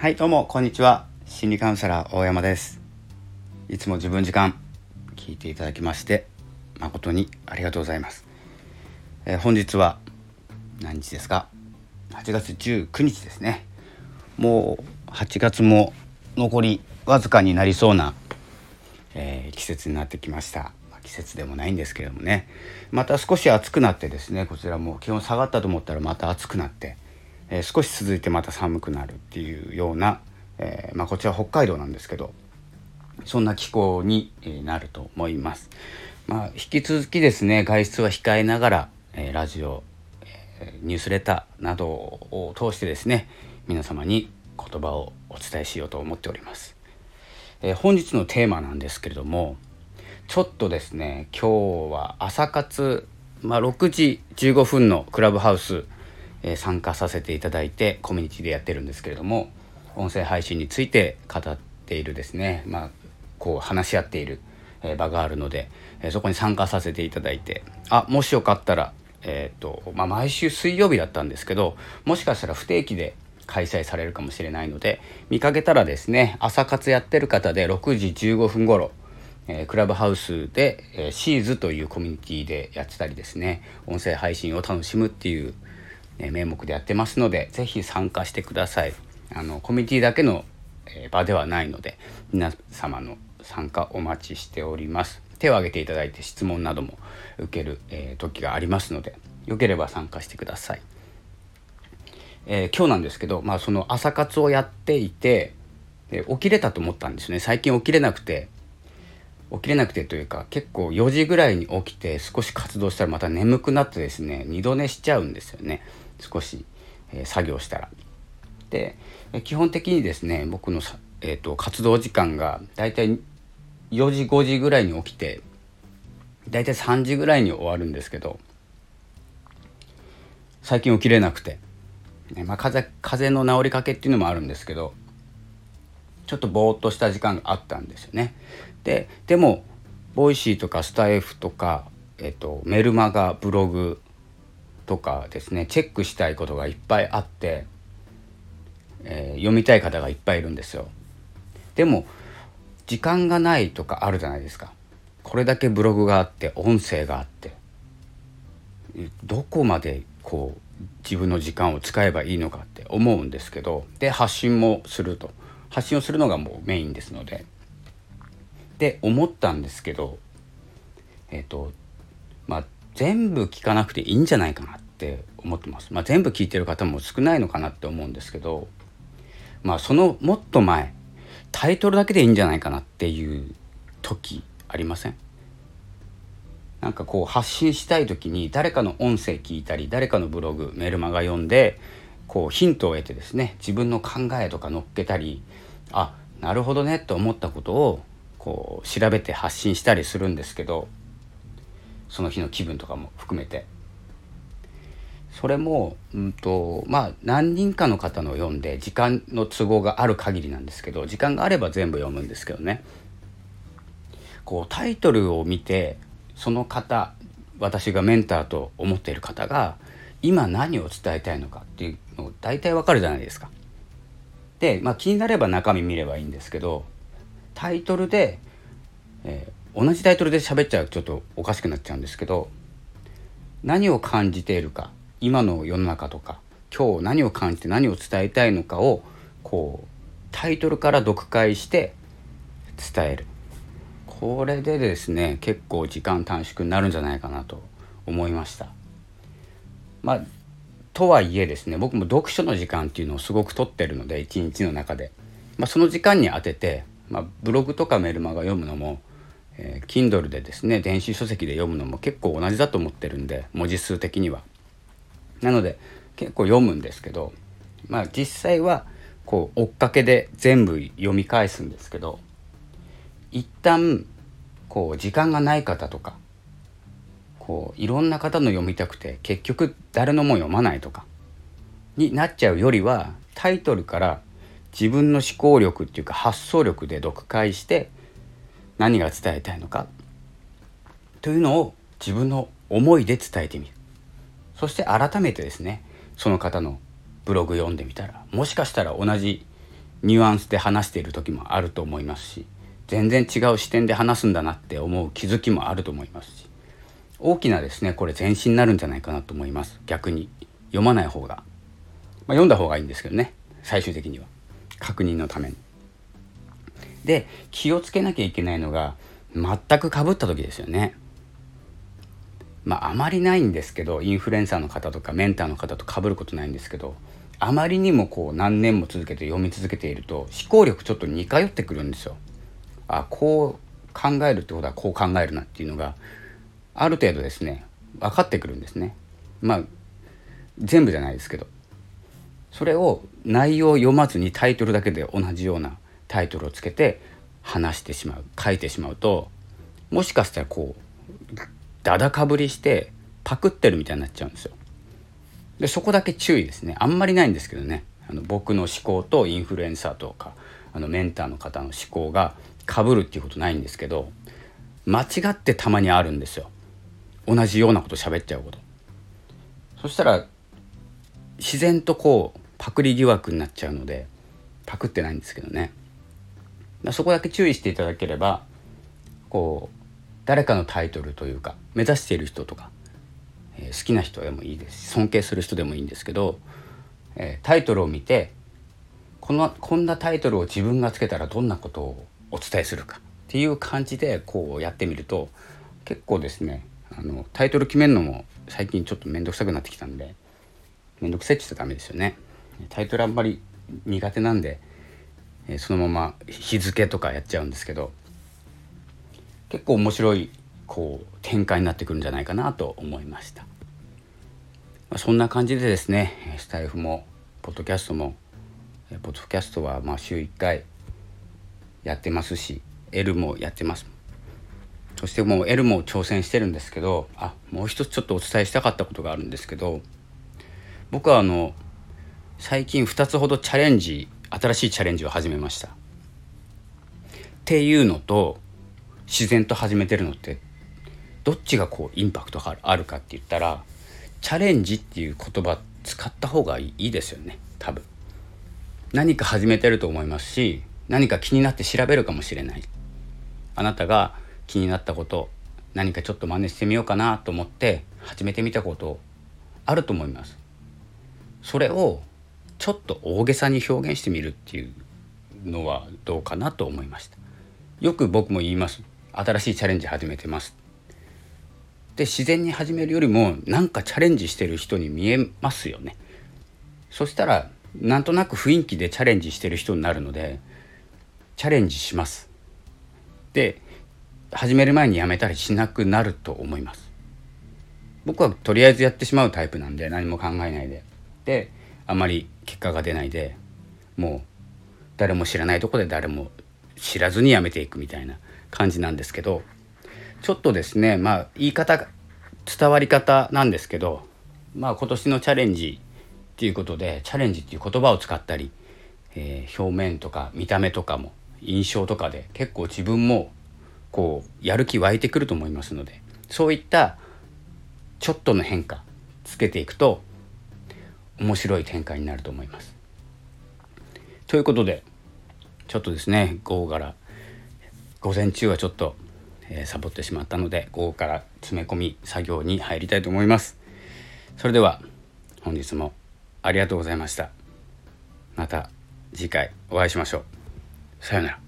はいどうもこんにちは。心理カウンセラー大山です。いつも自分時間聞いていただきまして誠にありがとうございます、えー、本日は何日ですか？8月19日ですね。もう8月も残りわずかになりそうな、えー、季節になってきました。季節でもないんですけれどもね。また少し暑くなってですねこちらも気温下がったと思ったらまた暑くなってえ、少し続いてまた寒くなるっていうような、え、まあ、こちら北海道なんですけどそんな気候になると思います。まあ、引き続きですね外出は控えながら、え、ラジオ、えニュースレターなどを通してですね皆様に言葉をお伝えしようと思っております。え本日のテーマなんですけれどもちょっとですね今日は朝活、まあ、6時15分のクラブハウスえ参加させていただいてコミュニティでやってるんですけれども音声配信について語っているですね、まあ、こう話し合っている、え場があるので、えそこに参加させていただいてあもしよかったら、えーとまあ、毎週水曜日だったんですけどもしかしたら不定期で開催されるかもしれないので見かけたらですね朝活やってる方で6時15分頃えクラブハウスで、えシーズというコミュニティでやってたりですね音声配信を楽しむっていうえ名目でやってますので是非参加してください。あのコミュニティだけの、え場ではないので皆様の参加お待ちしております。手を挙げていただいて質問なども受ける、え時がありますのでよければ参加してください、えー、今日なんですけど、まあ、その朝活をやっていてで起きれたと思ったんですね。最近起きれなくて起きれなくてというか結構4時ぐらいに起きて少し活動したらまた眠くなってですね二度寝しちゃうんですよね少し、えー、作業したら。で基本的にですね僕のえーと、活動時間がだいたい4時5時ぐらいに起きてだいたい3時ぐらいに終わるんですけど最近起きれなくて、ねまあ風、風邪の治りかけっていうのもあるんですけどちょっとぼーっとした時間があったんですよね。ででも Voicy とかスタエフとか、えーとメルマガブログとかですねチェックしたいことがいっぱいあって、えー、読みたい方がいっぱいいるんですよ。でも時間がないとかあるじゃないですか。これだけブログがあって音声があってどこまでこう自分の時間を使えばいいのかって思うんですけどで発信もすると発信をするのがもうメインですのでで思ったんですけどえっ、ー、とまあ全部聞かなくていいんじゃないかなって思ってます。まあ、全部聞いてる方も少ないのかなって思うんですけど、まあ、そのもっと前タイトルだけでいいんじゃないかなっていう時ありません？なんかこう発信したい時に誰かの音声聞いたり誰かのブログメルマガ読んでこうヒントを得てですね自分の考えとか乗っけたりあなるほどねと思ったことをこう調べて発信したりするんですけどその日の気分とかも含めてそれも、うんとまあ、何人かの方の読んで時間の都合がある限りなんですけど時間があれば全部読むんですけどねこうタイトルを見てその方私がメンターと思っている方が今何を伝えたいのかっていうの大体わかるじゃないですか。で、まあ、気になれば中身見ればいいんですけどタイトルで、えー、同じタイトルで喋っちゃうとちょっとおかしくなっちゃうんですけど何を感じているか今の世の中とか今日何を感じて何を伝えたいのかをこうタイトルから読解して伝えるこれでですね結構時間短縮になるんじゃないかなと思いました。まあとはいえですね僕も読書の時間っていうのをすごく取ってるので一日の中で、まあ、その時間に当てて、まあ、ブログとかメルマガ読むのも、えー、Kindle でですね電子書籍で読むのも結構同じだと思ってるんで文字数的には。なので結構読むんですけどまあ実際はこう追っかけで全部読み返すんですけど一旦こう時間がない方とかこういろんな方の読みたくて結局誰のも読まないとかになっちゃうよりはタイトルから自分の思考力っていうか発想力で読解して何が伝えたいのか。というのを自分の思いで伝えてみる。そして改めてですねその方のブログ読んでみたらもしかしたら同じニュアンスで話している時もあると思いますし全然違う視点で話すんだなって思う気づきもあると思いますし大きなですねこれ前進になるんじゃないかなと思います。逆に読まない方が、まあ、読んだ方がいいんですけどね最終的には。確認のために。で気をつけなきゃいけないのが全くかぶった時ですよね。まああまりないんですけどインフルエンサーの方とかメンターの方とかぶることないんですけどあまりにもこう何年も続けて読み続けていると思考力ちょっと似通ってくるんですよ。あこう考えるってことはこう考えるなっていうのがある程度ですね分かってくるんですね。まあ全部じゃないですけどそれを内容を読まずにタイトルだけで同じようなタイトルをつけて話してしまう書いてしまうともしかしたらこうだだかぶりしてパクってるみたいになっちゃうんですよ。でそこだけ注意ですね。あんまりないんですけどね。あの僕の思考とインフルエンサーとかあのメンターの方の思考がかぶるっていうことないんですけど間違ってたまにあるんですよ。同じようなこと喋っちゃうこと。そしたら自然とこうパクリ疑惑になっちゃうのでパクってないんですけどね。そこだけ注意していただければこう誰かのタイトルというか目指している人とかえ好きな人でもいいですし尊敬する人でもいいんですけど、えタイトルを見てこのこんなタイトルを自分がつけたらどんなことをお伝えするかっていう感じでこうやってみると結構ですねあのタイトル決めるのも最近ちょっと面倒くさくなってきたんで面倒くさいって言ったらダメですよね。タイトルあんまり苦手なんで、えそのまま日付とかやっちゃうんですけど結構面白いこう展開になってくるんじゃないかなと思いました。ま、そんな感じでですねスタイフもポッドキャストもポッドキャストはまあ週1回やってますし L もやってますそしてもう L も挑戦してるんですけどあもう一つちょっとお伝えしたかったことがあるんですけど僕はあの最近2つほどチャレンジ新しいチャレンジを始めました。っていうのと自然と始めてるのってどっちがこうインパクトがあるかって言ったらチャレンジっていう言葉使った方がいいですよね。多分。何か始めてると思いますし何か気になって調べるかもしれない。あなたが気になったこと何かちょっと真似してみようかなと思って始めてみたことあると思います。それをちょっと大げさに表現してみるっていうのはどうかなと思いました。よく僕も言います。新しいチャレンジ始めてます。で自然に始めるよりもなんかチャレンジしてる人に見えますよね。そしたらなんとなく雰囲気でチャレンジしてる人になるのでチャレンジします。で始める前にやめたりしなくなると思います。僕はとりあえずやってしまうタイプなんで何も考えないで。であまり結果が出ないでもう誰も知らないとこで誰も知らずにやめていくみたいな感じなんですけどちょっとですねまあ言い方伝わり方なんですけどまあ今年のチャレンジっていうことでチャレンジっていう言葉を使ったり、えー、表面とか見た目とかも印象とかで結構自分もこうやる気湧いてくると思いますのでそういったちょっとの変化つけていくと面白い展開になると思います。ということでちょっとですね午後から午前中はちょっとえー、サボってしまったので午後から詰め込み作業に入りたいと思います。それでは本日もありがとうございました。また次回お会いしましょう。さようなら。